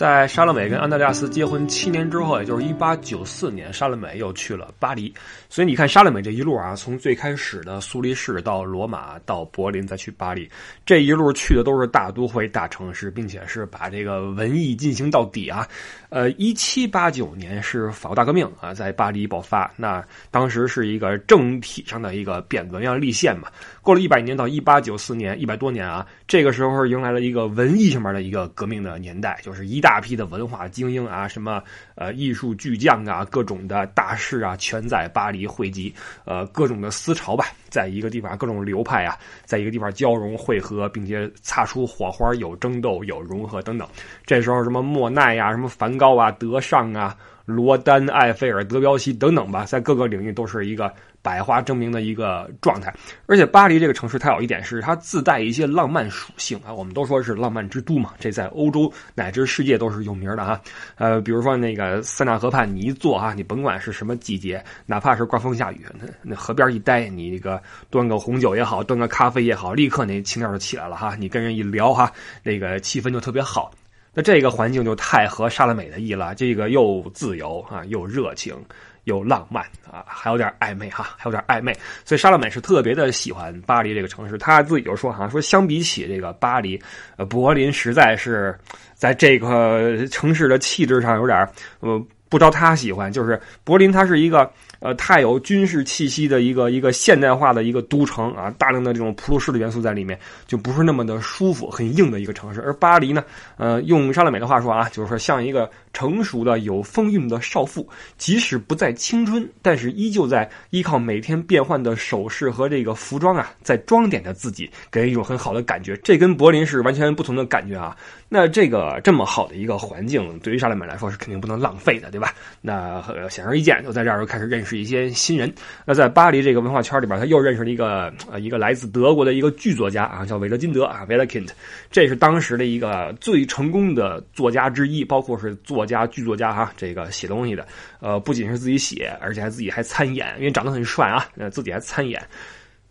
在莎乐美跟安德烈亚斯结婚七年之后，也就是一八九四年，莎乐美又去了巴黎。所以你看，莎乐美这一路啊，从最开始的苏黎世到罗马到柏林，再去巴黎，这一路去的都是大都会、大城市，并且是把这个文艺进行到底啊。呃，一七八九年是法国大革命啊，在巴黎爆发，那当时是一个政体上的一个变革，要立宪嘛。过了一百年，到一八九四年，一百多年啊，这个时候迎来了一个文艺上面的一个革命的年代，就是一大。大批的文化精英啊，什么呃艺术巨匠啊，各种的大师啊，全在巴黎汇集。呃，各种的思潮吧，在一个地方，各种流派啊，在一个地方交融汇合，并且擦出火花，有争斗，有融合等等。这时候，什么莫奈呀，什么梵高啊，德尚啊，罗丹、埃菲尔、德彪西等等吧，在各个领域都是一个。百花争鸣的一个状态，而且巴黎这个城市它有一点是它自带一些浪漫属性啊，我们都说是浪漫之都嘛，这在欧洲乃至世界都是有名的哈。呃，比如说那个塞纳河畔，你一坐啊，你甭管是什么季节，哪怕是刮风下雨，那那河边一待，你那个端个红酒也好，端个咖啡也好，立刻那情调就起来了哈。你跟人一聊哈，那个气氛就特别好。那这个环境就太合莎乐美的意了，这个又自由啊，又热情。又浪漫啊，还有点暧昧哈，还有点暧昧，所以莎乐美是特别的喜欢巴黎这个城市。他自己就说哈，说相比起这个巴黎，呃，柏林实在是在这个城市的气质上有点呃不招他喜欢。就是柏林它是一个。呃，太有军事气息的一个一个现代化的一个都城啊，大量的这种普鲁士的元素在里面，就不是那么的舒服，很硬的一个城市。而巴黎呢，呃，用莎乐美的话说啊，就是说像一个成熟的有风韵的少妇，即使不再青春，但是依旧在依靠每天变换的首饰和这个服装啊，在装点着自己，给人一种很好的感觉。这跟柏林是完全不同的感觉啊。那这个这么好的一个环境，对于莎乐美来说是肯定不能浪费的，对吧？那显而易见，就在这儿就开始认识。是一些新人。那在巴黎这个文化圈里边，他又认识了一个呃一个来自德国的一个剧作家啊，叫韦德金德啊 w e l k i n t 这是当时的一个最成功的作家之一，包括是作家、剧作家哈，这个写东西的，呃，不仅是自己写，而且还自己还参演，因为长得很帅啊，呃，自己还参演。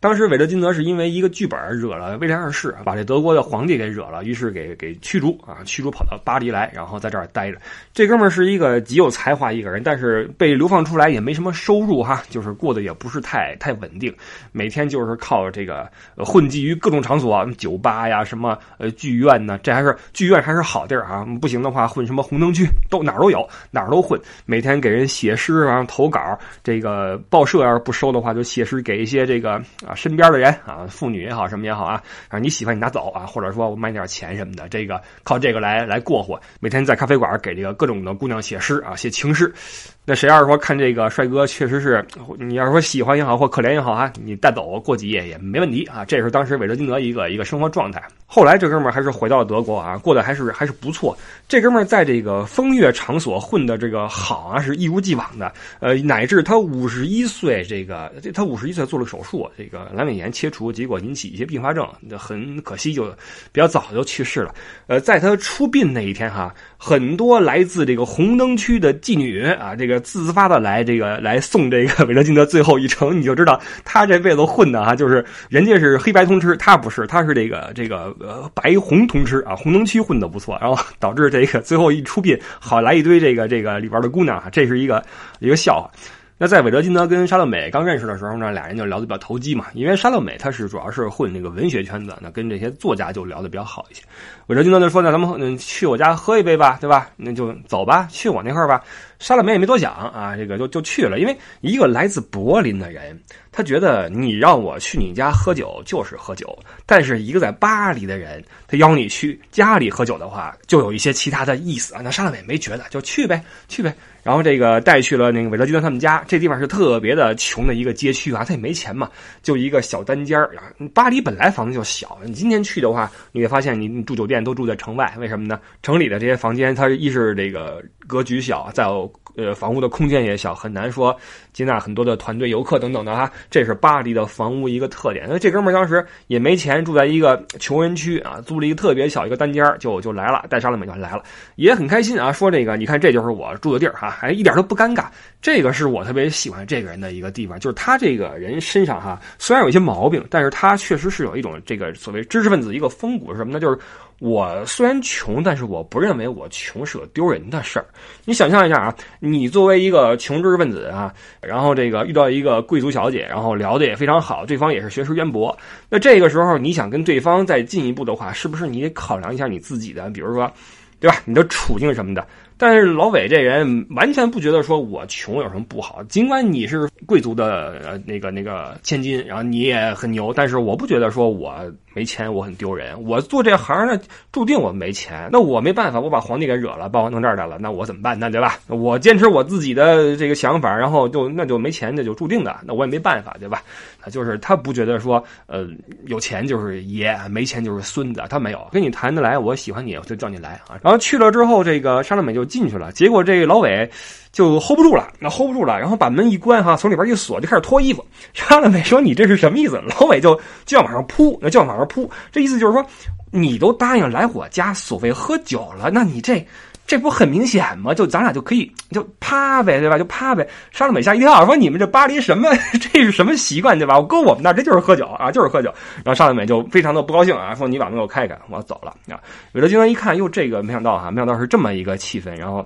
当时韦德金德是因为一个剧本惹了威廉二世，把这德国的皇帝给惹了，于是给给驱逐啊，驱逐跑到巴黎来，然后在这儿待着。这哥们儿是一个极有才华一个人，但是被流放出来也没什么收入哈，就是过得也不是太太稳定，每天就是靠这个混迹于各种场所，酒吧呀，什么呃剧院呢，这还是剧院还是好地儿啊，不行的话混什么红灯区都哪儿都有，哪儿都混，每天给人写诗然后投稿，这个报社要是不收的话，就写诗给一些这个。啊，身边的人啊，妇女也好，什么也好啊，啊，你喜欢你拿走啊，或者说我买点钱什么的，这个靠这个来来过活。每天在咖啡馆给这个各种的姑娘写诗啊，写情诗。那谁要是说看这个帅哥确实是，你要是说喜欢也好或可怜也好啊，你带走过几夜也没问题啊。这是当时韦德金德一个一个生活状态。后来这哥们儿还是回到了德国啊，过得还是还是不错。这哥们儿在这个风月场所混的这个好啊，是一如既往的。呃，乃至他五十一岁，这个他五十一岁做了手术，这个阑尾炎切除，结果引起一些并发症，很可惜就比较早就去世了。呃，在他出殡那一天哈，很多来自这个红灯区的妓女啊，这个。自发的来这个来送这个韦德金德最后一程，你就知道他这辈子混的啊，就是人家是黑白通吃，他不是，他是这个这个呃白红通吃啊，红灯区混的不错，然后导致这个最后一出殡，好来一堆这个这个里边的姑娘啊，这是一个一个笑话。那在韦德金德跟莎乐美刚认识的时候呢，俩人就聊得比较投机嘛。因为莎乐美她是主要是混那个文学圈子，那跟这些作家就聊得比较好一些。韦德金德就说：“那咱们去我家喝一杯吧，对吧？那就走吧，去我那块儿吧。”莎乐美也没多想啊，这个就就去了。因为一个来自柏林的人，他觉得你让我去你家喝酒就是喝酒；但是一个在巴黎的人，他邀你去家里喝酒的话，就有一些其他的意思啊。那莎乐美没觉得，就去呗，去呗。然后这个带去了那个韦德金德他们家，这地方是特别的穷的一个街区啊，他也没钱嘛，就一个小单间儿。巴黎本来房子就小，你今天去的话，你会发现你住酒店都住在城外，为什么呢？城里的这些房间，它一是这个格局小，再有。呃，房屋的空间也小，很难说接纳很多的团队游客等等的哈。这是巴黎的房屋一个特点。那这哥们儿当时也没钱，住在一个穷人区啊，租了一个特别小一个单间就就来了，带莎乐美就来了，也很开心啊。说这个，你看这就是我住的地儿哈，还一点都不尴尬。这个是我特别喜欢这个人的一个地方，就是他这个人身上哈，虽然有一些毛病，但是他确实是有一种这个所谓知识分子一个风骨是什么呢？就是我虽然穷，但是我不认为我穷是个丢人的事儿。你想象一下啊，你作为一个穷知识分子啊，然后这个遇到一个贵族小姐，然后聊的也非常好，对方也是学识渊博，那这个时候你想跟对方再进一步的话，是不是你得考量一下你自己的，比如说，对吧？你的处境什么的。但是老伟这人完全不觉得说我穷有什么不好，尽管你是贵族的呃那个那个千金，然后你也很牛，但是我不觉得说我。没钱，我很丢人。我做这行呢，注定我没钱。那我没办法，我把皇帝给惹了，把我弄这儿来了，那我怎么办呢？对吧？我坚持我自己的这个想法，然后就那就没钱，那就注定的。那我也没办法，对吧？就是他不觉得说，呃，有钱就是爷，没钱就是孙子。他没有跟你谈得来，我喜欢你，我就叫你来啊。然后去了之后，这个沙乐美就进去了。结果这老伟。就 hold 不住了，那 hold 不住了，然后把门一关哈，从里边一锁，就开始脱衣服。沙乐美说：“你这是什么意思？”老伟就就要往上扑，那就要往上扑。这意思就是说，你都答应来我家所谓喝酒了，那你这这不很明显吗？就咱俩就可以就啪呗，对吧？就啪呗。沙乐美吓一跳，说：“你们这巴黎什么？这是什么习惯，对吧？我搁我们那这就是喝酒啊，就是喝酒。”然后沙乐美就非常的不高兴啊，说：“你把门给我开开，我要走了。”啊，韦德金刚一看，哟，这个没想到哈，没想到是这么一个气氛，然后。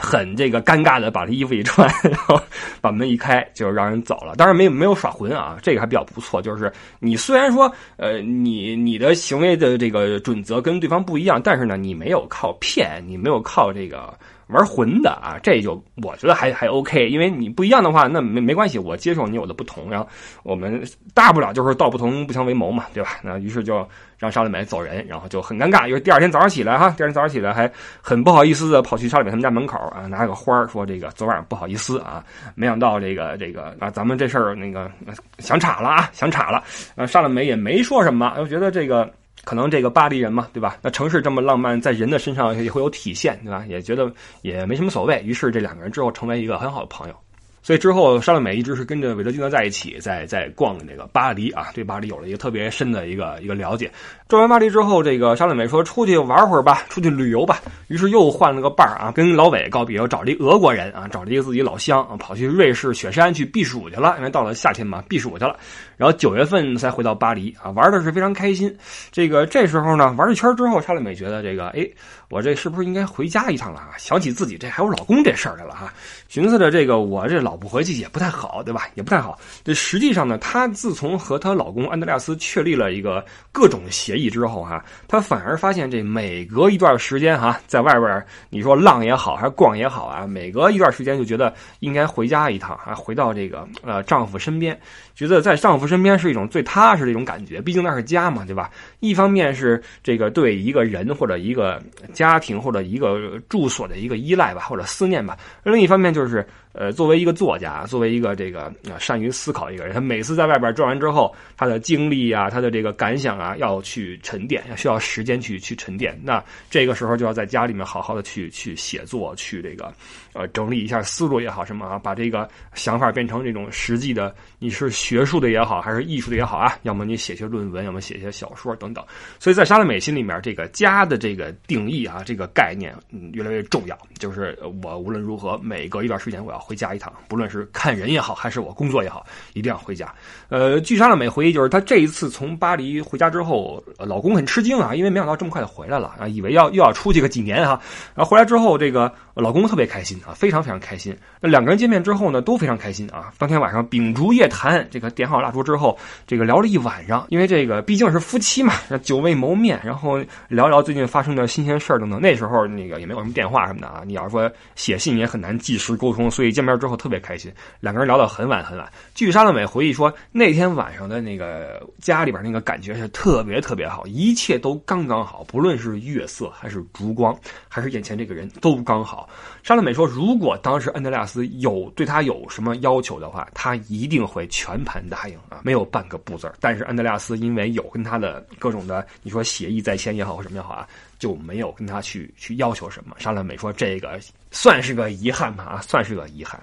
很这个尴尬的把他衣服一穿，然后把门一开，就让人走了。当然没有没有耍混啊，这个还比较不错。就是你虽然说呃你你的行为的这个准则跟对方不一样，但是呢你没有靠骗，你没有靠这个。玩混的啊，这就我觉得还还 OK，因为你不一样的话，那没没关系，我接受你有的不同，然后我们大不了就是道不同不相为谋嘛，对吧？那于是就让沙乐美走人，然后就很尴尬，因为第二天早上起来哈，第二天早上起来还很不好意思的跑去沙乐美他们家门口啊，拿个花说这个昨晚不好意思啊，没想到这个这个啊，咱们这事儿那个想岔了啊，想岔了，啊，沙乐美也没说什么，我觉得这个。可能这个巴黎人嘛，对吧？那城市这么浪漫，在人的身上也会有体现，对吧？也觉得也没什么所谓。于是这两个人之后成为一个很好的朋友。所以之后，沙乐美一直是跟着韦德金德在一起，在在逛那个巴黎啊，对巴黎有了一个特别深的一个一个了解。转完巴黎之后，这个沙乐美说出去玩会儿吧，出去旅游吧。于是又换了个伴儿啊，跟老韦告别，又找了一俄国人啊，找了一个自己老乡啊，跑去瑞士雪山去避暑去了，因为到了夏天嘛，避暑去了。然后九月份才回到巴黎啊，玩的是非常开心。这个这时候呢，玩一圈之后，沙乐美觉得这个，哎，我这是不是应该回家一趟了啊？想起自己这还有老公这事儿来了哈，寻思着这个我这老不回去也不太好，对吧？也不太好。这实际上呢，她自从和她老公安德烈斯确立了一个各种协议之后哈，她反而发现这每隔一段时间哈，在外边你说浪也好还是逛也好啊，每隔一段时间就觉得应该回家一趟啊，回到这个呃丈夫身边。觉得在丈夫身边是一种最踏实的一种感觉，毕竟那是家嘛，对吧？一方面是这个对一个人或者一个家庭或者一个住所的一个依赖吧，或者思念吧；另一方面就是。呃，作为一个作家，作为一个这个啊善于思考一个人，他每次在外边转完之后，他的经历啊，他的这个感想啊，要去沉淀，要需要时间去去沉淀。那这个时候就要在家里面好好的去去写作，去这个呃整理一下思路也好，什么啊，把这个想法变成这种实际的，你是学术的也好，还是艺术的也好啊，要么你写些论文，要么写些小说等等。所以在莎乐美心里面，这个家的这个定义啊，这个概念嗯越来越重要。就是我无论如何，每隔一段时间我要。回家一趟，不论是看人也好，还是我工作也好，一定要回家。呃，据沙乐美回忆，就是她这一次从巴黎回家之后，老公很吃惊啊，因为没想到这么快就回来了啊，以为要又要出去个几年哈。然后回来之后，这个老公特别开心啊，非常非常开心。那两个人见面之后呢，都非常开心啊。当天晚上秉烛夜谈，这个点好蜡烛之后，这个聊了一晚上，因为这个毕竟是夫妻嘛，久未谋面，然后聊聊最近发生的新鲜事儿等等。那时候那个也没有什么电话什么的啊，你要是说写信也很难即时沟通，所以。见面之后特别开心，两个人聊到很晚很晚。据沙乐美回忆说，那天晚上的那个家里边那个感觉是特别特别好，一切都刚刚好，不论是月色还是烛光，还是眼前这个人都刚好。沙乐美说，如果当时安德烈斯有对他有什么要求的话，他一定会全盘答应啊，没有半个不字但是安德烈斯因为有跟他的各种的，你说协议在先也好或什么也好啊。就没有跟他去去要求什么。沙乐美说：“这个算是个遗憾吧，啊，算是个遗憾。”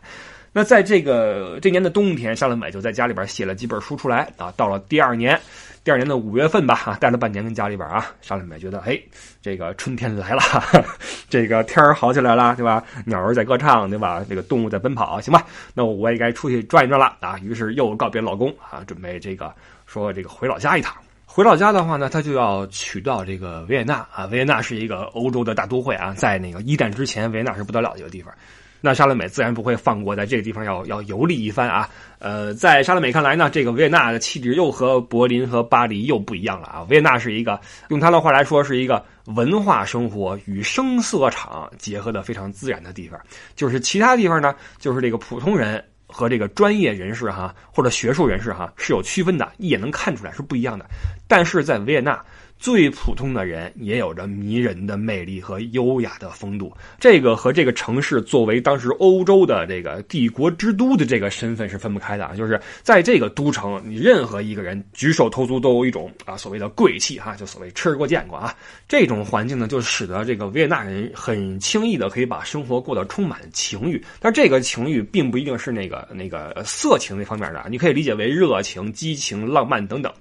那在这个这年的冬天，沙乐美就在家里边写了几本书出来啊。到了第二年，第二年的五月份吧，啊，待了半年跟家里边啊，沙乐美觉得，哎，这个春天来了，这个天儿好起来了，对吧？鸟儿在歌唱，对吧？这个动物在奔跑，行吧？那我也该出去转一转了啊。于是又告别老公啊，准备这个说这个回老家一趟。回到家的话呢，他就要取到这个维也纳啊。维也纳是一个欧洲的大都会啊，在那个一战之前，维也纳是不得了的一个地方。那莎乐美自然不会放过，在这个地方要 要游历一番啊。呃，在莎乐美看来呢，这个维也纳的气质又和柏林和巴黎又不一样了啊。维也纳是一个，用他的话来说，是一个文化生活与声色场结合的非常自然的地方。就是其他地方呢，就是这个普通人。和这个专业人士哈，或者学术人士哈是有区分的，一眼能看出来是不一样的。但是在维也纳。最普通的人也有着迷人的魅力和优雅的风度，这个和这个城市作为当时欧洲的这个帝国之都的这个身份是分不开的啊！就是在这个都城，你任何一个人举手投足都有一种啊所谓的贵气哈，就所谓吃过见过啊。这种环境呢，就使得这个维也纳人很轻易的可以把生活过得充满情欲，但这个情欲并不一定是那个那个色情那方面的，你可以理解为热情、激情、浪漫等等。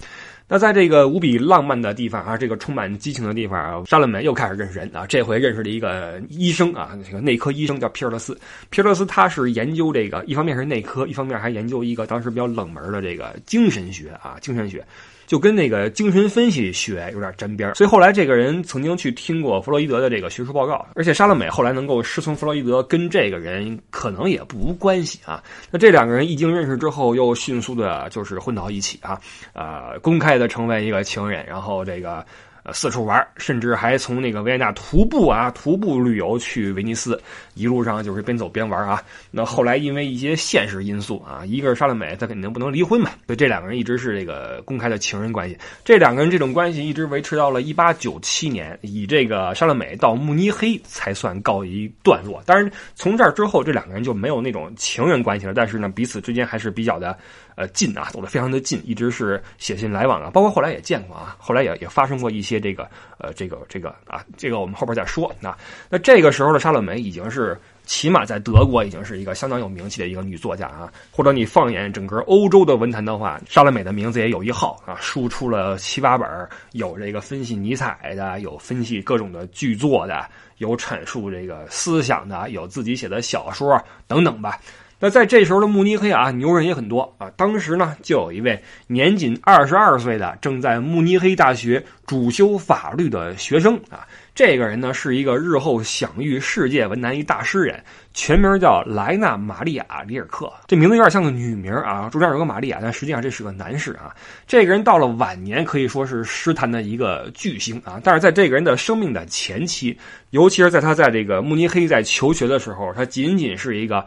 那在这个无比浪漫的地方啊，这个充满激情的地方啊，沙乐美又开始认识人啊。这回认识了一个医生啊，这个内科医生叫皮尔勒斯。皮尔勒斯他是研究这个，一方面是内科，一方面还研究一个当时比较冷门的这个精神学啊，精神学。就跟那个精神分析学有点沾边，所以后来这个人曾经去听过弗洛伊德的这个学术报告，而且莎乐美后来能够师从弗洛伊德，跟这个人可能也不无关系啊。那这两个人一经认识之后，又迅速的就是混到一起啊，呃，公开的成为一个情人，然后这个。呃，四处玩，甚至还从那个维也纳徒步啊，徒步旅游去威尼斯，一路上就是边走边玩啊。那后来因为一些现实因素啊，一个是莎乐美，她肯定不能离婚嘛，所以这两个人一直是这个公开的情人关系。这两个人这种关系一直维持到了一八九七年，以这个莎乐美到慕尼黑才算告一段落。当然，从这儿之后，这两个人就没有那种情人关系了。但是呢，彼此之间还是比较的。呃，近啊，走得非常的近，一直是写信来往啊，包括后来也见过啊，后来也也发生过一些这个呃，这个这个啊，这个我们后边再说啊。那这个时候的莎乐美已经是起码在德国已经是一个相当有名气的一个女作家啊，或者你放眼整个欧洲的文坛的话，莎乐美的名字也有一号啊，输出了七八本，有这个分析尼采的，有分析各种的剧作的，有阐述这个思想的，有自己写的小说等等吧。那在这时候的慕尼黑啊，牛人也很多啊。当时呢，就有一位年仅二十二岁的正在慕尼黑大学主修法律的学生啊。这个人呢，是一个日后享誉世界文坛一大诗人，全名叫莱纳·玛利亚·里尔克。这名字有点像个女名啊，中间有个玛利亚，但实际上这是个男士啊。这个人到了晚年可以说是诗坛的一个巨星啊。但是在这个人的生命的前期，尤其是在他在这个慕尼黑在求学的时候，他仅仅是一个。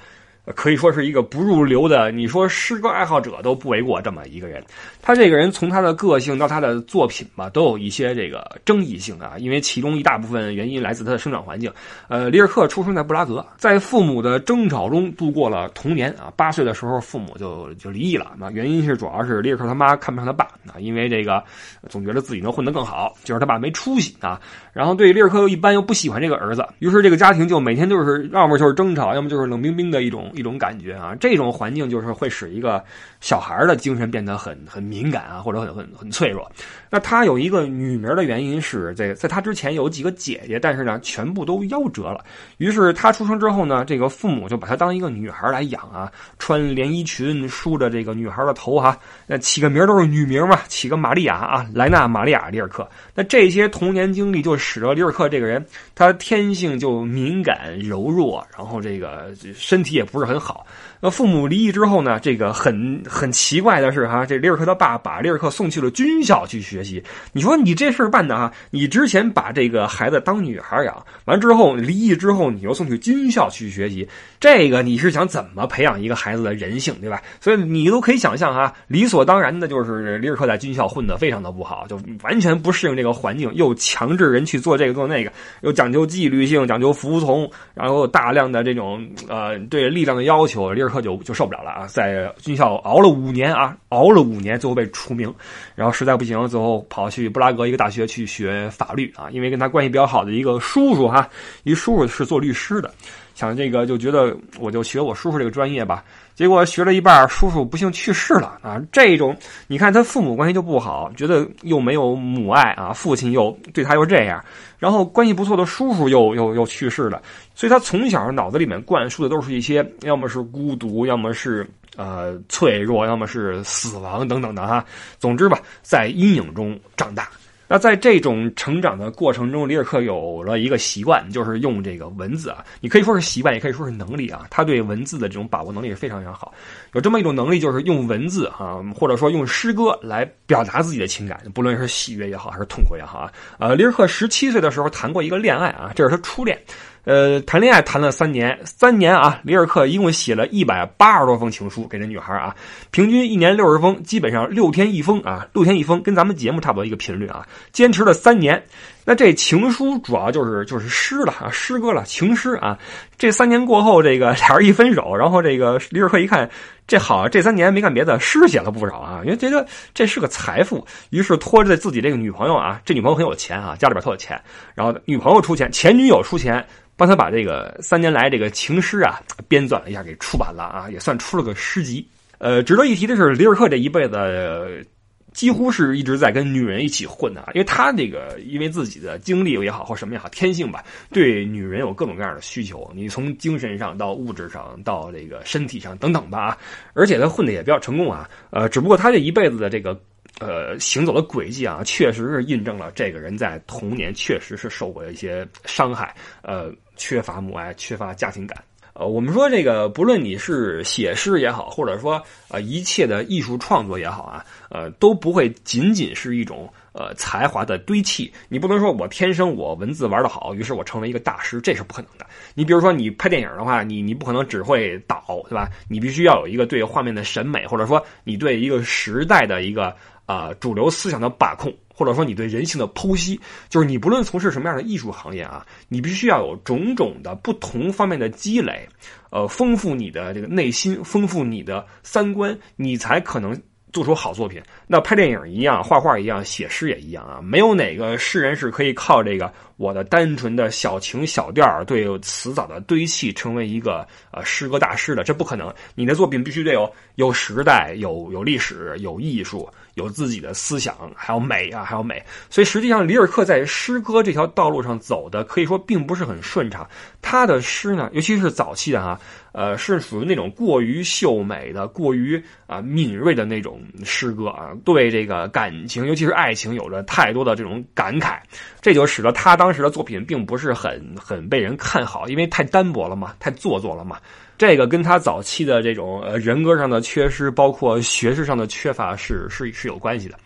可以说是一个不入流的，你说诗歌爱好者都不为过这么一个人。他这个人从他的个性到他的作品吧，都有一些这个争议性啊，因为其中一大部分原因来自他的生长环境。呃，里尔克出生在布拉格，在父母的争吵中度过了童年啊。八岁的时候，父母就就离异了。那原因是主要是里尔克他妈看不上他爸啊，因为这个总觉得自己能混得更好，就是他爸没出息啊。然后对里尔克又一般又不喜欢这个儿子，于是这个家庭就每天就是要么就是争吵，要么就是冷冰冰的一种。一种感觉啊，这种环境就是会使一个小孩的精神变得很很敏感啊，或者很很很脆弱。那他有一个女名的原因是，这个在他之前有几个姐姐，但是呢，全部都夭折了。于是他出生之后呢，这个父母就把他当一个女孩来养啊，穿连衣裙，梳着这个女孩的头哈，那起个名都是女名嘛，起个玛利亚啊，莱纳·玛利亚·里尔克。那这些童年经历就使得里尔克这个人，他天性就敏感柔弱，然后这个身体也不是。很好，那父母离异之后呢？这个很很奇怪的是哈，这里尔克他爸把里尔克送去了军校去学习。你说你这事儿办的哈？你之前把这个孩子当女孩养，完之后离异之后，你又送去军校去学习，这个你是想怎么培养一个孩子的人性，对吧？所以你都可以想象哈，理所当然的就是里尔克在军校混得非常的不好，就完全不适应这个环境，又强制人去做这个做那个，又讲究纪律性，讲究服从，然后大量的这种呃对力量的。要求里尔克就就受不了了啊，在军校熬了五年啊，熬了五年，最后被除名，然后实在不行，最后跑去布拉格一个大学去学法律啊，因为跟他关系比较好的一个叔叔哈，一叔叔是做律师的，想这个就觉得我就学我叔叔这个专业吧。结果学了一半，叔叔不幸去世了啊！这种你看他父母关系就不好，觉得又没有母爱啊，父亲又对他又这样，然后关系不错的叔叔又又又去世了，所以他从小脑子里面灌输的都是一些要么是孤独，要么是呃脆弱，要么是死亡等等的哈。总之吧，在阴影中长大。那在这种成长的过程中，里尔克有了一个习惯，就是用这个文字啊，你可以说是习惯，也可以说是能力啊。他对文字的这种把握能力是非常非常好，有这么一种能力，就是用文字啊，或者说用诗歌来表达自己的情感，不论是喜悦也好，还是痛苦也好啊。呃，里尔克十七岁的时候谈过一个恋爱啊，这是他初恋。呃，谈恋爱谈了三年，三年啊，里尔克一共写了一百八十多封情书给这女孩啊，平均一年六十封，基本上六天一封啊，六天一封，跟咱们节目差不多一个频率啊，坚持了三年。那这情书主要就是就是诗了啊，诗歌了，情诗啊。这三年过后，这个俩人一分手，然后这个里尔克一看，这好，这三年没干别的，诗写了不少啊，因为觉得这是个财富，于是拖着自己这个女朋友啊，这女朋友很有钱啊，家里边特有钱，然后女朋友出钱，前女友出钱。帮他把这个三年来这个情诗啊编纂了一下，给出版了啊，也算出了个诗集。呃，值得一提的是，里尔克这一辈子几乎是一直在跟女人一起混的，因为他这个因为自己的经历也好或什么也好，天性吧，对女人有各种各样的需求。你从精神上到物质上到这个身体上等等吧，而且他混的也比较成功啊。呃，只不过他这一辈子的这个。呃，行走的轨迹啊，确实是印证了这个人在童年确实是受过一些伤害，呃，缺乏母爱，缺乏家庭感。呃，我们说这个，不论你是写诗也好，或者说呃一切的艺术创作也好啊，呃，都不会仅仅是一种呃才华的堆砌。你不能说我天生我文字玩的好，于是我成为一个大师，这是不可能的。你比如说你拍电影的话，你你不可能只会导，对吧？你必须要有一个对画面的审美，或者说你对一个时代的一个。啊，主流思想的把控，或者说你对人性的剖析，就是你不论从事什么样的艺术行业啊，你必须要有种种的不同方面的积累，呃，丰富你的这个内心，丰富你的三观，你才可能做出好作品。那拍电影一样，画画一样，写诗也一样啊，没有哪个诗人是可以靠这个我的单纯的小情小调对词藻的堆砌成为一个呃诗歌大师的，这不可能。你的作品必须得有有时代，有有历史，有艺术。有自己的思想，还有美啊，还有美。所以实际上，里尔克在诗歌这条道路上走的，可以说并不是很顺畅。他的诗呢，尤其是早期的哈，呃，是属于那种过于秀美的、过于啊敏锐的那种诗歌啊，对这个感情，尤其是爱情，有着太多的这种感慨，这就使得他当时的作品并不是很很被人看好，因为太单薄了嘛，太做作了嘛。这个跟他早期的这种呃人格上的缺失，包括学识上的缺乏是是是有关系的。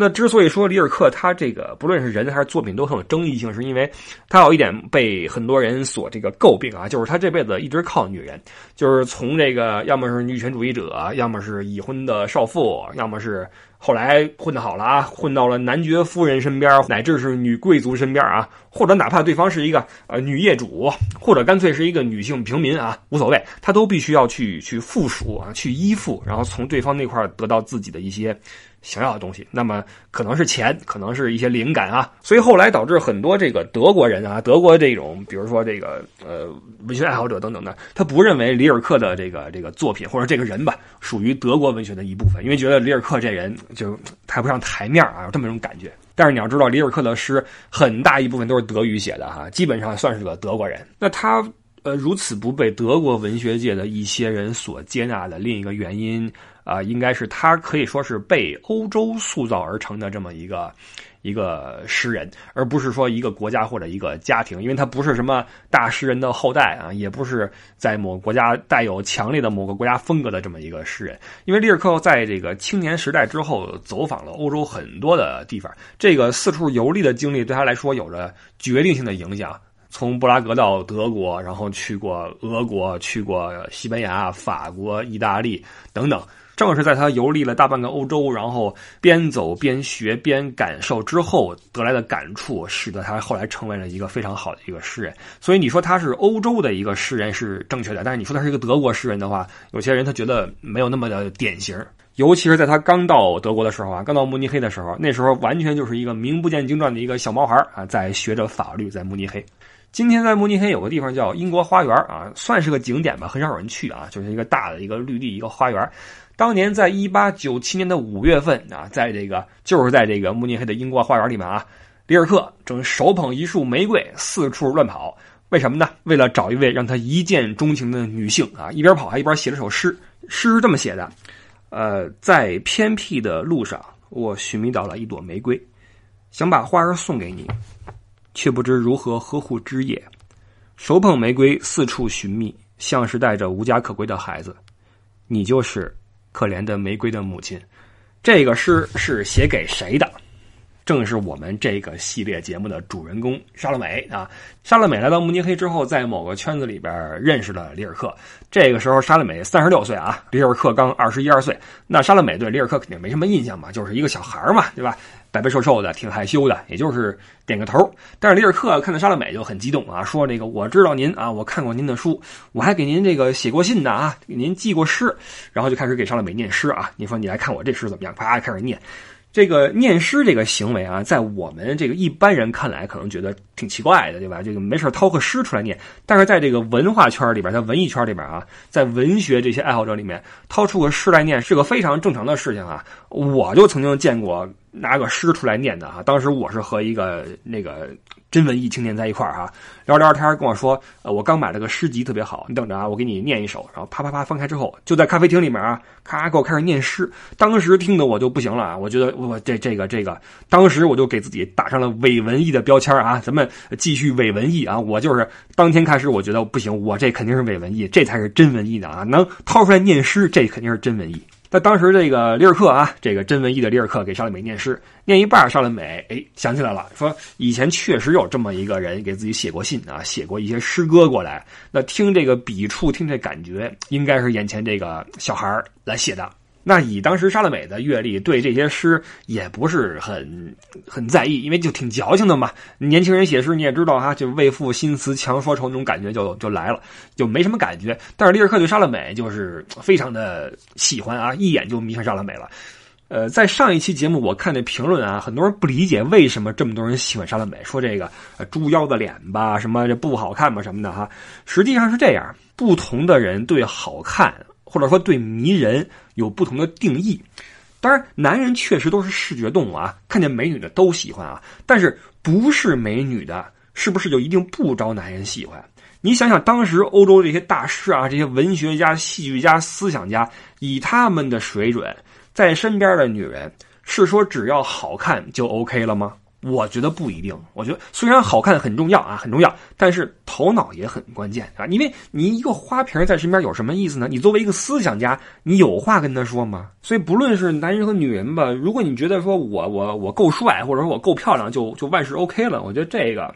那之所以说里尔克他这个不论是人还是作品都很有争议性，是因为他有一点被很多人所这个诟病啊，就是他这辈子一直靠女人，就是从这个要么是女权主义者，要么是已婚的少妇，要么是。后来混得好了啊，混到了男爵夫人身边，乃至是女贵族身边啊，或者哪怕对方是一个呃女业主，或者干脆是一个女性平民啊，无所谓，他都必须要去去附属啊，去依附，然后从对方那块得到自己的一些。想要的东西，那么可能是钱，可能是一些灵感啊，所以后来导致很多这个德国人啊，德国这种，比如说这个呃文学爱好者等等的，他不认为里尔克的这个这个作品或者这个人吧，属于德国文学的一部分，因为觉得里尔克这人就抬不上台面啊，有这么一种感觉。但是你要知道，里尔克的诗很大一部分都是德语写的哈，基本上算是个德国人。那他呃如此不被德国文学界的一些人所接纳的另一个原因。啊，应该是他可以说是被欧洲塑造而成的这么一个一个诗人，而不是说一个国家或者一个家庭，因为他不是什么大诗人的后代啊，也不是在某个国家带有强烈的某个国家风格的这么一个诗人。因为里尔克在这个青年时代之后走访了欧洲很多的地方，这个四处游历的经历对他来说有着决定性的影响。从布拉格到德国，然后去过俄国，去过西班牙、法国、意大利等等。正是在他游历了大半个欧洲，然后边走边学边感受之后得来的感触，使得他后来成为了一个非常好的一个诗人。所以你说他是欧洲的一个诗人是正确的，但是你说他是一个德国诗人的话，有些人他觉得没有那么的典型。尤其是在他刚到德国的时候啊，刚到慕尼黑的时候，那时候完全就是一个名不见经传的一个小毛孩啊，在学着法律，在慕尼黑。今天在慕尼黑有个地方叫英国花园啊，算是个景点吧，很少有人去啊，就是一个大的一个绿地一个花园。当年在一八九七年的五月份啊，在这个就是在这个慕尼黑的英国花园里面啊，里尔克正手捧一束玫瑰四处乱跑，为什么呢？为了找一位让他一见钟情的女性啊！一边跑还一边写了首诗，诗是这么写的：呃，在偏僻的路上，我寻觅到了一朵玫瑰，想把花儿送给你，却不知如何呵护枝叶。手捧玫瑰四处寻觅，像是带着无家可归的孩子。你就是可怜的玫瑰的母亲。这个诗是写给谁的？正是我们这个系列节目的主人公沙乐美啊。沙乐美来到慕尼黑之后，在某个圈子里边认识了里尔克。这个时候，沙乐美三十六岁啊，里尔克刚二十一二岁。那沙乐美对里尔克肯定没什么印象嘛，就是一个小孩嘛，对吧？白白瘦瘦的，挺害羞的，也就是点个头。但是里尔克看到沙乐美就很激动啊，说：“这个我知道您啊，我看过您的书，我还给您这个写过信呢啊，给您寄过诗。”然后就开始给沙乐美念诗啊。你说你来看我这诗怎么样？啪，开始念。这个念诗这个行为啊，在我们这个一般人看来，可能觉得挺奇怪的，对吧？这个没事掏个诗出来念，但是在这个文化圈里边，在文艺圈里边啊，在文学这些爱好者里面，掏出个诗来念是个非常正常的事情啊。我就曾经见过拿个诗出来念的哈，当时我是和一个那个。真文艺青年在一块儿哈，聊聊天跟我说，呃，我刚买了个诗集，特别好，你等着啊，我给你念一首。然后啪啪啪翻开之后，就在咖啡厅里面啊，咔给我开始念诗。当时听的我就不行了啊，我觉得我这这个这个，当时我就给自己打上了伪文艺的标签啊，咱们继续伪文艺啊。我就是当天开始，我觉得不行，我这肯定是伪文艺，这才是真文艺的啊，能掏出来念诗，这肯定是真文艺。那当时这个利尔克啊，这个真文艺的利尔克给沙乐美念诗，念一半，沙乐美哎想起来了，说以前确实有这么一个人给自己写过信啊，写过一些诗歌过来。那听这个笔触，听这感觉，应该是眼前这个小孩来写的。那以当时沙乐美的阅历，对这些诗也不是很很在意，因为就挺矫情的嘛。年轻人写诗你也知道哈，就为赋新词强说愁那种感觉就就来了，就没什么感觉。但是利尔克对沙乐美就是非常的喜欢啊，一眼就迷上沙乐美了。呃，在上一期节目我看那评论啊，很多人不理解为什么这么多人喜欢沙乐美，说这个猪腰子脸吧，什么这不好看吧什么的哈。实际上是这样，不同的人对好看。或者说对迷人有不同的定义，当然男人确实都是视觉动物啊，看见美女的都喜欢啊。但是不是美女的，是不是就一定不招男人喜欢？你想想，当时欧洲这些大师啊，这些文学家、戏剧家、思想家，以他们的水准，在身边的女人，是说只要好看就 OK 了吗？我觉得不一定。我觉得虽然好看很重要啊，很重要，但是头脑也很关键啊。因为你一个花瓶在身边有什么意思呢？你作为一个思想家，你有话跟他说吗？所以不论是男人和女人吧，如果你觉得说我我我够帅，或者说我够漂亮，就就万事 OK 了。我觉得这个。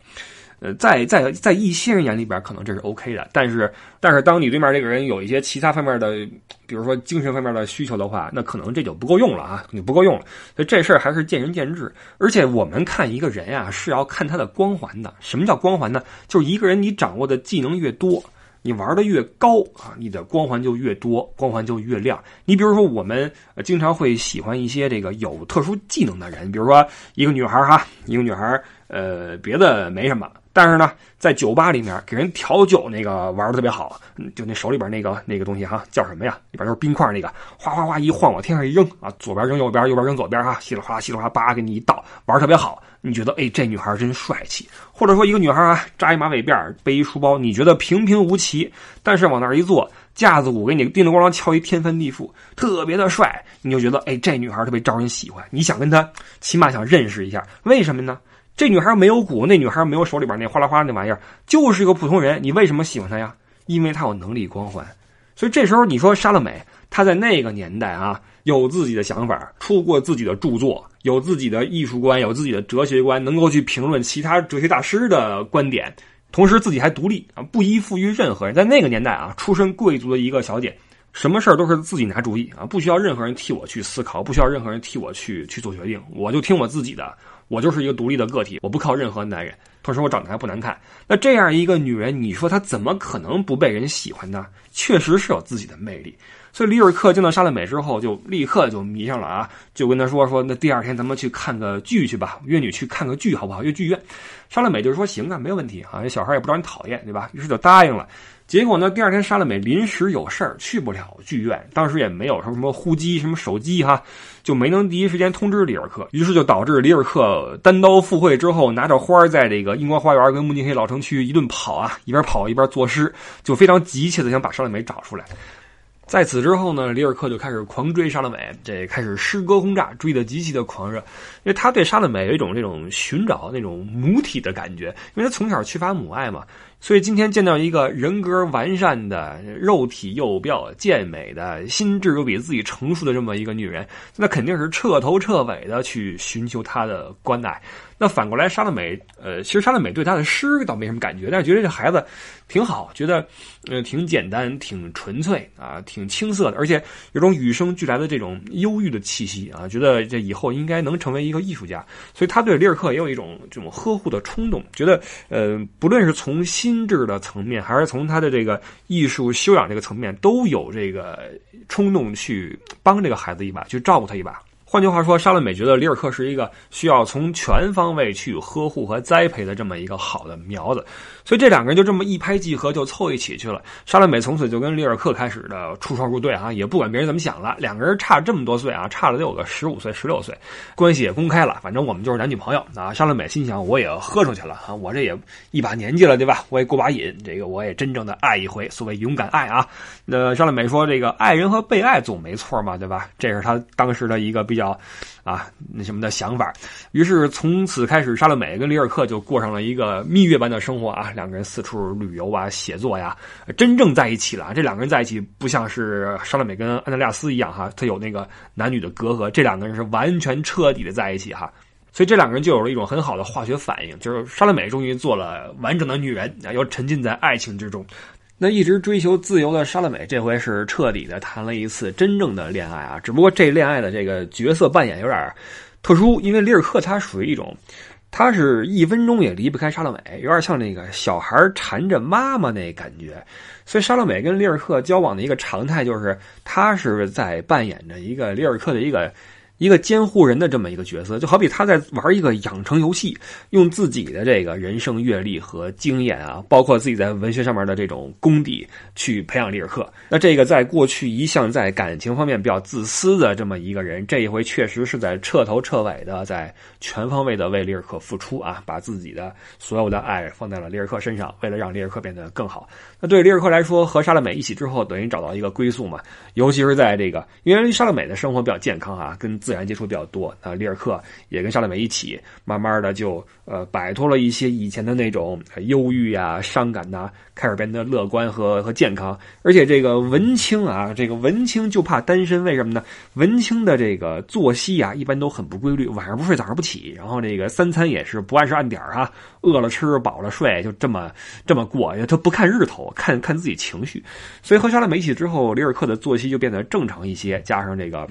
呃，在在在一些人眼里边，可能这是 OK 的，但是但是当你对面这个人有一些其他方面的，比如说精神方面的需求的话，那可能这就不够用了啊，你不够用了。所以这事儿还是见仁见智。而且我们看一个人呀，是要看他的光环的。什么叫光环呢？就是一个人你掌握的技能越多，你玩的越高啊，你的光环就越多，光环就越亮。你比如说，我们经常会喜欢一些这个有特殊技能的人，比如说一个女孩哈，一个女孩，呃，别的没什么。但是呢，在酒吧里面给人调酒那个玩的特别好，就那手里边那个那个东西哈，叫什么呀？里边都是冰块，那个哗哗哗一晃往天上一扔啊，左边扔右边，右边扔左边哈，稀里哗啦稀里哗啦叭给你一倒，玩的特别好。你觉得哎，这女孩真帅气？或者说一个女孩啊，扎一马尾辫，背一书包，你觉得平平无奇，但是往那一坐，架子鼓给你叮叮咣咣敲一天翻地覆，特别的帅，你就觉得哎，这女孩特别招人喜欢，你想跟她起码想认识一下，为什么呢？这女孩没有鼓，那女孩没有手里边那哗啦哗啦那玩意儿，就是一个普通人。你为什么喜欢她呀？因为她有能力光环。所以这时候你说沙乐美，她在那个年代啊，有自己的想法，出过自己的著作，有自己的艺术观，有自己的哲学观，能够去评论其他哲学大师的观点，同时自己还独立啊，不依附于任何人。在那个年代啊，出身贵族的一个小姐，什么事儿都是自己拿主意啊，不需要任何人替我去思考，不需要任何人替我去去做决定，我就听我自己的。我就是一个独立的个体，我不靠任何男人。同时，我长得还不难看。那这样一个女人，你说她怎么可能不被人喜欢呢？确实是有自己的魅力。所以，里尔克见到莎乐美之后，就立刻就迷上了啊！就跟他说：“说那第二天咱们去看个剧去吧，约你去看个剧好不好？约剧院。”莎乐美就说：“行啊，没有问题啊，这小孩也不招人讨厌，对吧？”于是就答应了。结果呢，第二天莎乐美临时有事儿去不了剧院，当时也没有什么什么呼机、什么手机哈，就没能第一时间通知里尔克，于是就导致里尔克单刀赴会之后，拿着花在这个英国花园跟慕尼黑老城区一顿跑啊，一边跑一边作诗，就非常急切的想把莎乐美找出来。在此之后呢，里尔克就开始狂追莎乐美，这开始诗歌轰炸，追得极其的狂热，因为他对莎乐美有一种这种寻找那种母体的感觉，因为他从小缺乏母爱嘛。所以今天见到一个人格完善的、肉体又比较健美的、心智又比自己成熟的这么一个女人，那肯定是彻头彻尾的去寻求她的关爱。那反过来，莎乐美，呃，其实莎乐美对她的诗倒没什么感觉，但是觉得这孩子挺好，觉得呃挺简单、挺纯粹啊，挺青涩的，而且有种与生俱来的这种忧郁的气息啊，觉得这以后应该能成为一个艺术家。所以他对里尔克也有一种这种呵护的冲动，觉得呃，不论是从心。心智的层面，还是从他的这个艺术修养这个层面，都有这个冲动去帮这个孩子一把，去照顾他一把。换句话说，莎乐美觉得里尔克是一个需要从全方位去呵护和栽培的这么一个好的苗子，所以这两个人就这么一拍即合，就凑一起去了。莎乐美从此就跟里尔克开始的出双入对啊，也不管别人怎么想了，两个人差这么多岁啊，差了得有个十五岁、十六岁，关系也公开了，反正我们就是男女朋友啊。莎乐美心想，我也喝出去了啊，我这也一把年纪了，对吧？我也过把瘾，这个我也真正的爱一回，所谓勇敢爱啊。那莎乐美说，这个爱人和被爱总没错嘛，对吧？这是他当时的一个比较。啊，那什么的想法，于是从此开始，莎乐美跟里尔克就过上了一个蜜月般的生活啊，两个人四处旅游啊，写作呀，真正在一起了。这两个人在一起，不像是莎乐美跟安德烈亚斯一样哈，他有那个男女的隔阂，这两个人是完全彻底的在一起哈，所以这两个人就有了一种很好的化学反应，就是莎乐美终于做了完整的女人啊，又沉浸在爱情之中。那一直追求自由的莎乐美，这回是彻底的谈了一次真正的恋爱啊！只不过这恋爱的这个角色扮演有点特殊，因为里尔克他属于一种，他是一分钟也离不开莎乐美，有点像那个小孩缠着妈妈那感觉。所以莎乐美跟里尔克交往的一个常态就是，他是在扮演着一个里尔克的一个。一个监护人的这么一个角色，就好比他在玩一个养成游戏，用自己的这个人生阅历和经验啊，包括自己在文学上面的这种功底，去培养里尔克。那这个在过去一向在感情方面比较自私的这么一个人，这一回确实是在彻头彻尾的在全方位的为里尔克付出啊，把自己的所有的爱放在了里尔克身上，为了让里尔克变得更好。那对里尔克来说，和莎乐美一起之后，等于找到一个归宿嘛，尤其是在这个，因为莎乐美的生活比较健康啊，跟自自然接触比较多，那里尔克也跟莎乐美一起，慢慢的就呃摆脱了一些以前的那种忧郁啊、伤感呐，开始变得乐观和和健康。而且这个文青啊，这个文青就怕单身，为什么呢？文青的这个作息啊，一般都很不规律，晚上不睡，早上不起，然后这个三餐也是不按时按点啊，饿了吃，饱了睡，就这么这么过，他不看日头，看看自己情绪。所以和莎乐美一起之后，里尔克的作息就变得正常一些，加上这个。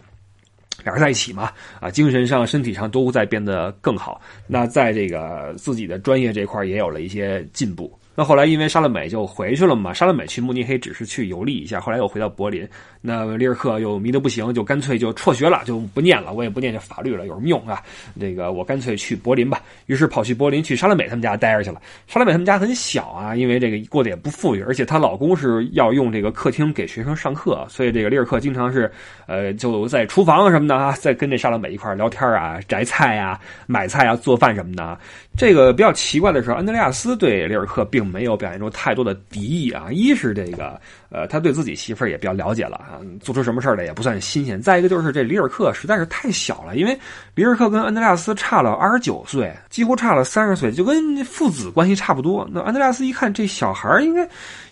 俩人在一起嘛，啊，精神上、身体上都在变得更好。那在这个自己的专业这块也有了一些进步。那后来因为莎乐美就回去了嘛，莎乐美去慕尼黑只是去游历一下，后来又回到柏林。那里尔克又迷得不行，就干脆就辍学了，就不念了，我也不念这法律了，有什么用啊？这个我干脆去柏林吧。于是跑去柏林，去莎乐美他们家待着去了。莎乐美他们家很小啊，因为这个过得也不富裕，而且她老公是要用这个客厅给学生上课，所以这个里尔克经常是，呃，就在厨房什么的啊，在跟这莎乐美一块聊天啊，摘菜啊，买菜啊，做饭什么的。这个比较奇怪的是，安德烈亚斯对里尔克并没有表现出太多的敌意啊。一是这个，呃，他对自己媳妇儿也比较了解了啊，做出什么事儿来也不算新鲜。再一个就是这里尔克实在是太小了，因为里尔克跟安德烈亚斯差了二十九岁，几乎差了三十岁，就跟父子关系差不多。那安德烈亚斯一看这小孩应该。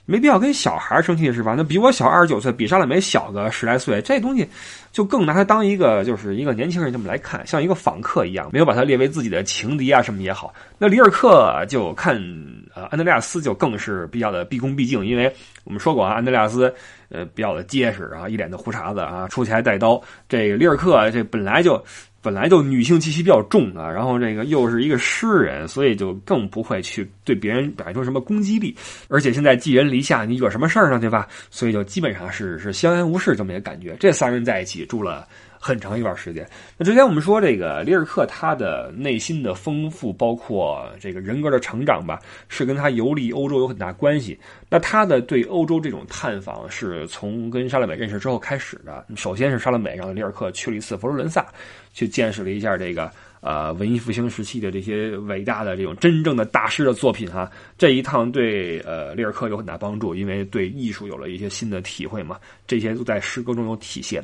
没必要跟小孩生气是吧？那比我小二十九岁，比莎乐美小个十来岁，这东西就更拿他当一个就是一个年轻人这么来看，像一个访客一样，没有把他列为自己的情敌啊什么也好。那里尔克就看呃安德烈亚斯就更是比较的毕恭毕敬，因为我们说过啊，安德烈亚斯呃比较的结实啊，一脸的胡茬子啊，出去还带刀。这个里尔克这本来就。本来就女性气息比较重啊，然后这个又是一个诗人，所以就更不会去对别人表现出什么攻击力。而且现在寄人篱下，你惹什么事儿呢？对吧？所以就基本上是是相安无事这么一个感觉。这三人在一起住了。很长一段时间。那之前我们说这个里尔克他的内心的丰富，包括这个人格的成长吧，是跟他游历欧洲有很大关系。那他的对欧洲这种探访是从跟莎乐美认识之后开始的。首先是莎乐美让里尔克去了一次佛罗伦萨，去见识了一下这个。呃，文艺复兴时期的这些伟大的这种真正的大师的作品哈，这一趟对呃里尔克有很大帮助，因为对艺术有了一些新的体会嘛，这些都在诗歌中有体现。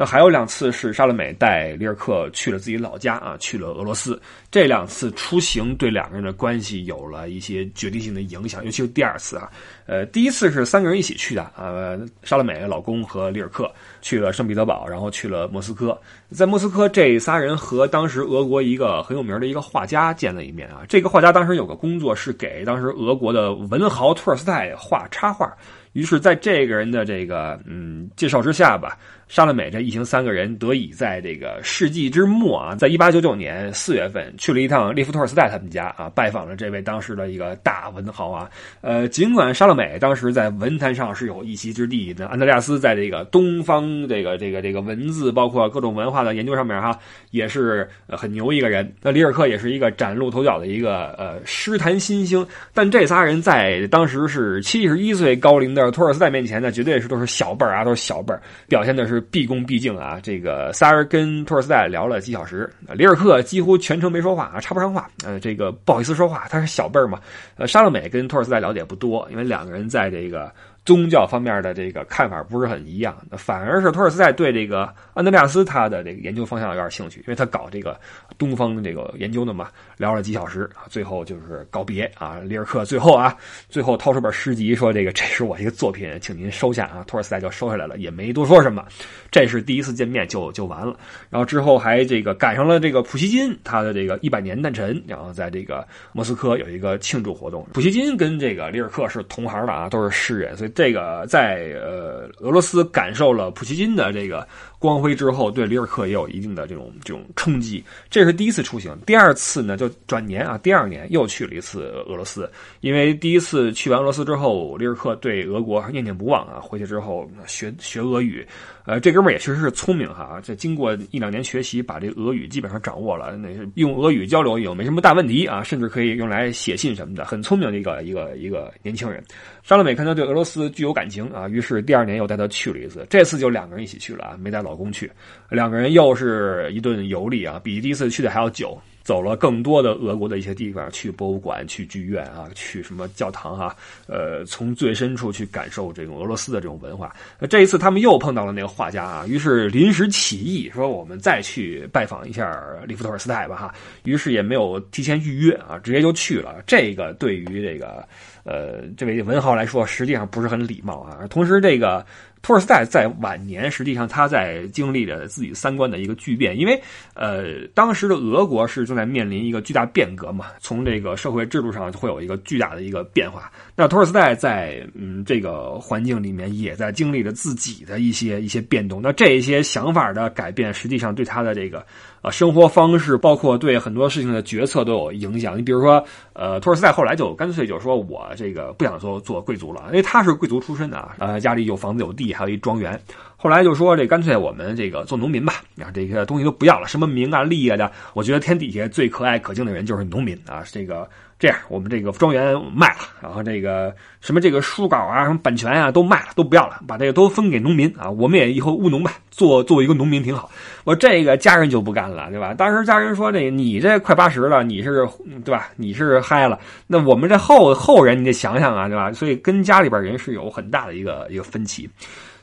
那还有两次是莎乐美带里尔克去了自己老家啊，去了俄罗斯。这两次出行对两个人的关系有了一些决定性的影响，尤其是第二次啊。呃，第一次是三个人一起去的啊，莎乐美老公和里尔克去了圣彼得堡，然后去了莫斯科。在莫斯科，这仨人和当时俄国一个很有名的一个画家见了一面啊。这个画家当时有个工作是给当时俄国的文豪托尔斯泰画插画。于是，在这个人的这个嗯介绍之下吧，莎乐美这一行三个人得以在这个世纪之末啊，在一八九九年四月份去了一趟列夫托尔斯泰他们家啊，拜访了这位当时的一个大文豪啊。呃，尽管莎乐美当时在文坛上是有一席之地的，安德烈亚斯在这个东方这个这个这个文字包括各种文化的研究上面哈，也是很牛一个人。那里尔克也是一个崭露头角的一个呃诗坛新星，但这仨人在当时是七十一岁高龄的。托尔斯泰面前呢，绝对是都是小辈儿啊，都是小辈儿，表现的是毕恭毕敬啊。这个仨人跟托尔斯泰聊了几小时，里尔克几乎全程没说话啊，插不上话。呃，这个不好意思说话，他是小辈儿嘛。呃，莎乐美跟托尔斯泰了解不多，因为两个人在这个。宗教方面的这个看法不是很一样，反而是托尔斯泰对这个安德烈亚斯他的这个研究方向有点兴趣，因为他搞这个东方这个研究的嘛，聊了几小时，最后就是告别啊，里尔克最后啊，最后掏出本诗集说这个这是我一个作品，请您收下啊，托尔斯泰就收下来了，也没多说什么，这是第一次见面就就完了，然后之后还这个赶上了这个普希金他的这个一百年诞辰，然后在这个莫斯科有一个庆祝活动，普希金跟这个里尔克是同行的啊，都是诗人，所以。这个在呃俄罗斯感受了普希金的这个光辉之后，对里尔克也有一定的这种这种冲击。这是第一次出行，第二次呢就转年啊，第二年又去了一次俄罗斯。因为第一次去完俄罗斯之后，里尔克对俄国念念不忘啊，回去之后学学俄语。呃，这哥们也确实是聪明哈，这经过一两年学习，把这俄语基本上掌握了。那用俄语交流也没什么大问题啊，甚至可以用来写信什么的，很聪明的一个一个一个年轻人。莎乐美看他对俄罗斯具有感情啊，于是第二年又带他去了一次。这次就两个人一起去了啊，没带老公去。两个人又是一顿游历啊，比第一次去的还要久。走了更多的俄国的一些地方，去博物馆、去剧院啊，去什么教堂啊，呃，从最深处去感受这种俄罗斯的这种文化。这一次他们又碰到了那个画家啊，于是临时起意说我们再去拜访一下利夫托尔斯泰吧哈。于是也没有提前预约啊，直接就去了。这个对于这个呃这位文豪来说，实际上不是很礼貌啊。同时这个。托尔斯泰在晚年，实际上他在经历着自己三观的一个巨变，因为，呃，当时的俄国是正在面临一个巨大变革嘛，从这个社会制度上会有一个巨大的一个变化。那托尔斯泰在嗯这个环境里面也在经历着自己的一些一些变动。那这些想法的改变，实际上对他的这个。啊，生活方式包括对很多事情的决策都有影响。你比如说，呃，托尔斯泰后来就干脆就说我这个不想做做贵族了，因为他是贵族出身的啊，呃，家里有房子有地，还有一庄园。后来就说这干脆我们这个做农民吧，啊，这些东西都不要了，什么名啊利啊的，我觉得天底下最可爱可敬的人就是农民啊，这个。这样，我们这个庄园卖了，然后这个什么这个书稿啊、什么版权啊都卖了，都不要了，把这个都分给农民啊。我们也以后务农吧，做做一个农民挺好。我这个家人就不干了，对吧？当时家人说：“这你这快八十了，你是对吧？你是嗨了，那我们这后后人你得想想啊，对吧？”所以跟家里边人是有很大的一个一个分歧。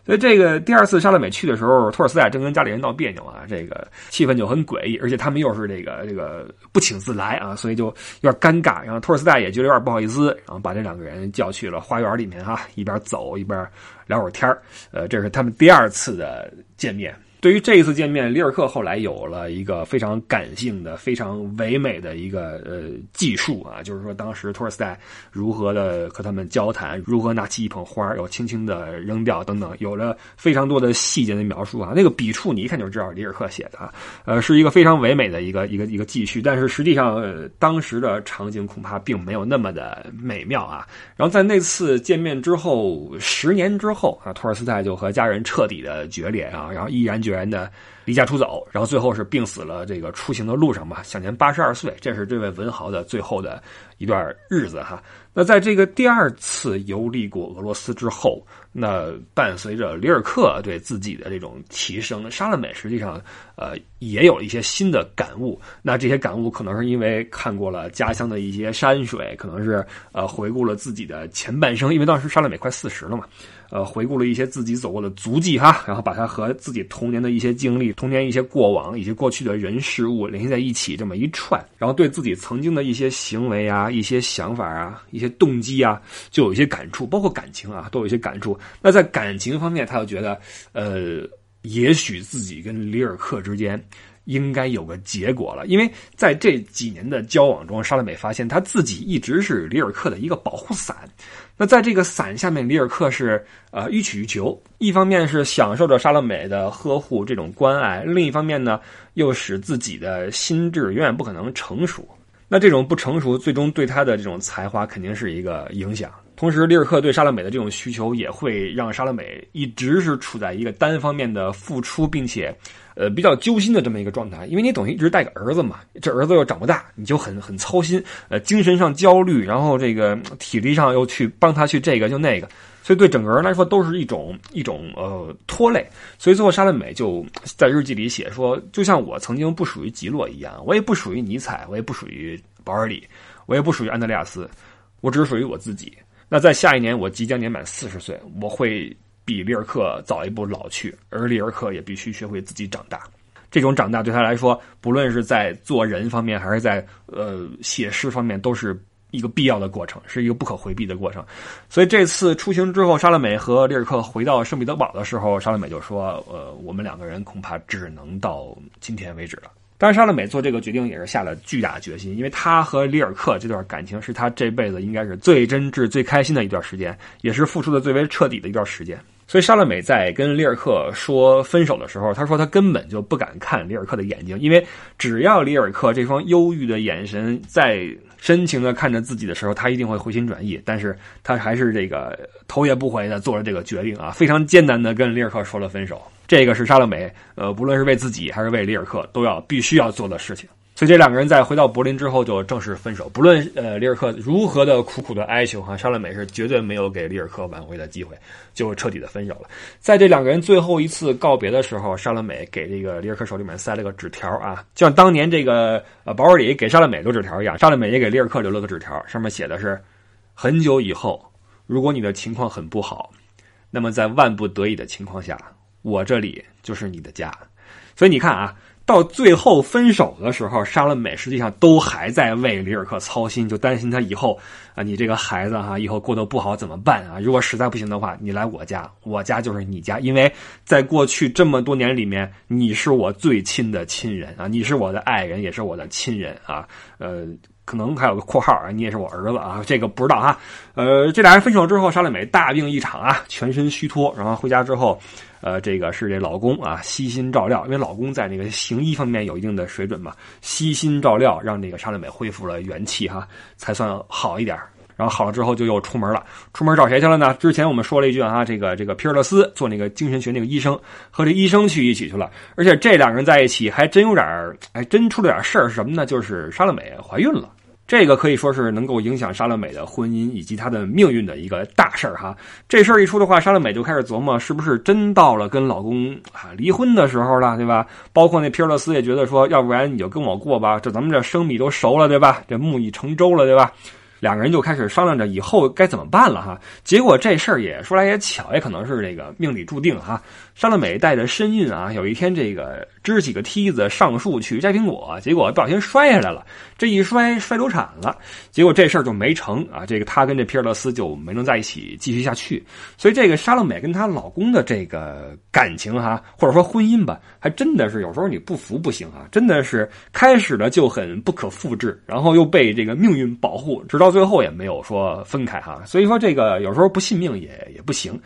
所以这个第二次莎乐美去的时候，托尔斯泰正跟家里人闹别扭啊，这个气氛就很诡异，而且他们又是这个这个不请自来啊，所以就有点尴尬。然后托尔斯泰也觉得有点不好意思，然后把这两个人叫去了花园里面哈，一边走一边聊会儿天呃，这是他们第二次的见面。对于这一次见面，里尔克后来有了一个非常感性的、非常唯美的一个呃记述啊，就是说当时托尔斯泰如何的和他们交谈，如何拿起一捧花又轻轻的扔掉等等，有了非常多的细节的描述啊。那个笔触你一看就知道里尔克写的啊，呃，是一个非常唯美的一个一个一个记叙。但是实际上，当时的场景恐怕并没有那么的美妙啊。然后在那次见面之后，十年之后啊，托尔斯泰就和家人彻底的决裂啊，然后毅然决。然的离家出走，然后最后是病死了这个出行的路上吧，享年八十二岁。这是这位文豪的最后的一段日子哈。那在这个第二次游历过俄罗斯之后，那伴随着里尔克对自己的这种提升，沙勒美实际上呃也有一些新的感悟。那这些感悟可能是因为看过了家乡的一些山水，可能是呃回顾了自己的前半生，因为当时沙勒美快四十了嘛。呃，回顾了一些自己走过的足迹哈，然后把它和自己童年的一些经历、童年一些过往以及过去的人事物联系在一起，这么一串，然后对自己曾经的一些行为啊、一些想法啊、一些动机啊，就有一些感触，包括感情啊，都有一些感触。那在感情方面，他又觉得，呃，也许自己跟里尔克之间。应该有个结果了，因为在这几年的交往中，沙乐美发现他自己一直是里尔克的一个保护伞。那在这个伞下面，里尔克是呃欲取欲求，一方面是享受着沙乐美的呵护这种关爱，另一方面呢，又使自己的心智永远不可能成熟。那这种不成熟，最终对他的这种才华肯定是一个影响。同时，里尔克对莎乐美的这种需求，也会让莎乐美一直是处在一个单方面的付出，并且。呃，比较揪心的这么一个状态，因为你等于一直带个儿子嘛，这儿子又长不大，你就很很操心，呃，精神上焦虑，然后这个体力上又去帮他去这个就那个，所以对整个人来说都是一种一种呃拖累。所以最后莎乐美就在日记里写说，就像我曾经不属于吉洛一样，我也不属于尼采，我也不属于保尔里，我也不属于安德烈亚斯，我只属于我自己。那在下一年，我即将年满四十岁，我会。比里尔克早一步老去，而里尔克也必须学会自己长大。这种长大对他来说，不论是在做人方面，还是在呃写诗方面，都是一个必要的过程，是一个不可回避的过程。所以这次出行之后，莎乐美和里尔克回到圣彼得堡的时候，莎乐美就说：“呃，我们两个人恐怕只能到今天为止了。”当然，沙乐美做这个决定也是下了巨大的决心，因为她和里尔克这段感情是她这辈子应该是最真挚、最开心的一段时间，也是付出的最为彻底的一段时间。所以，沙乐美在跟里尔克说分手的时候，她说她根本就不敢看里尔克的眼睛，因为只要里尔克这双忧郁的眼神在深情的看着自己的时候，他一定会回心转意。但是他还是这个头也不回的做了这个决定啊，非常艰难的跟里尔克说了分手。这个是沙乐美，呃，不论是为自己还是为里尔克，都要必须要做的事情。所以这两个人在回到柏林之后就正式分手。不论呃里尔克如何的苦苦的哀求哈，沙乐美是绝对没有给里尔克挽回的机会，就彻底的分手了。在这两个人最后一次告别的时候，沙乐美给这个里尔克手里面塞了个纸条啊，就像当年这个呃保尔里给沙乐美留纸条一样，沙乐美也给里尔克留了个纸条，上面写的是：很久以后，如果你的情况很不好，那么在万不得已的情况下，我这里就是你的家。所以你看啊。到最后分手的时候，沙乐美实际上都还在为里尔克操心，就担心他以后啊，你这个孩子哈，以后过得不好怎么办啊？如果实在不行的话，你来我家，我家就是你家，因为在过去这么多年里面，你是我最亲的亲人啊，你是我的爱人，也是我的亲人啊，呃。可能还有个括号啊，你也是我儿子啊，这个不知道哈。呃，这俩人分手之后，沙乐美大病一场啊，全身虚脱，然后回家之后，呃，这个是这老公啊，悉心照料，因为老公在那个行医方面有一定的水准嘛，悉心照料，让这个沙乐美恢复了元气哈，才算好一点。然后好了之后就又出门了，出门找谁去了呢？之前我们说了一句啊，这个这个皮尔勒斯做那个精神学那个医生，和这医生去一起去了。而且这两个人在一起还真有点儿，还真出了点事儿，是什么呢？就是沙乐美怀孕了。这个可以说是能够影响莎乐美的婚姻以及她的命运的一个大事儿哈。这事儿一出的话，莎乐美就开始琢磨，是不是真到了跟老公啊离婚的时候了，对吧？包括那皮尔洛斯也觉得说，要不然你就跟我过吧，这咱们这生米都熟了，对吧？这木已成舟了，对吧？两个人就开始商量着以后该怎么办了哈。结果这事儿也说来也巧，也可能是这个命里注定哈。沙乐美带着身孕啊，有一天这个支起个梯子上树去摘苹果，结果不小心摔下来了。这一摔摔流产了，结果这事儿就没成啊。这个她跟这皮尔勒斯就没能在一起继续下去。所以这个沙乐美跟她老公的这个感情哈，或者说婚姻吧，还真的是有时候你不服不行啊，真的是开始的就很不可复制，然后又被这个命运保护，直到最后也没有说分开哈。所以说这个有时候不信命也也不行。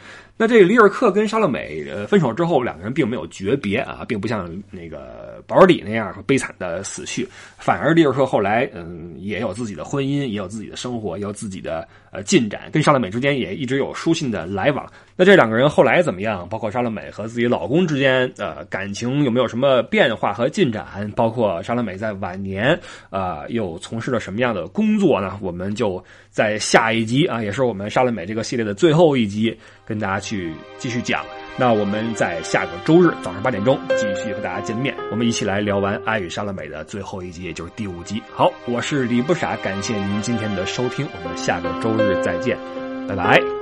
那这个里尔克跟莎乐美呃分手之后，两个人并没有诀别啊，并不像那个保尔里那样悲惨的死去，反而里尔克后来嗯也有自己的婚姻，也有自己的生活，也有自己的呃进展，跟莎乐美之间也一直有书信的来往。那这两个人后来怎么样？包括莎乐美和自己老公之间呃感情有没有什么变化和进展？包括莎乐美在晚年啊又从事了什么样的工作呢？我们就在下一集啊，也是我们莎乐美这个系列的最后一集，跟大家去继续讲。那我们在下个周日早上八点钟继续和大家见面，我们一起来聊完《爱与莎乐美》的最后一集，也就是第五集。好，我是李不傻，感谢您今天的收听，我们下个周日再见，拜拜。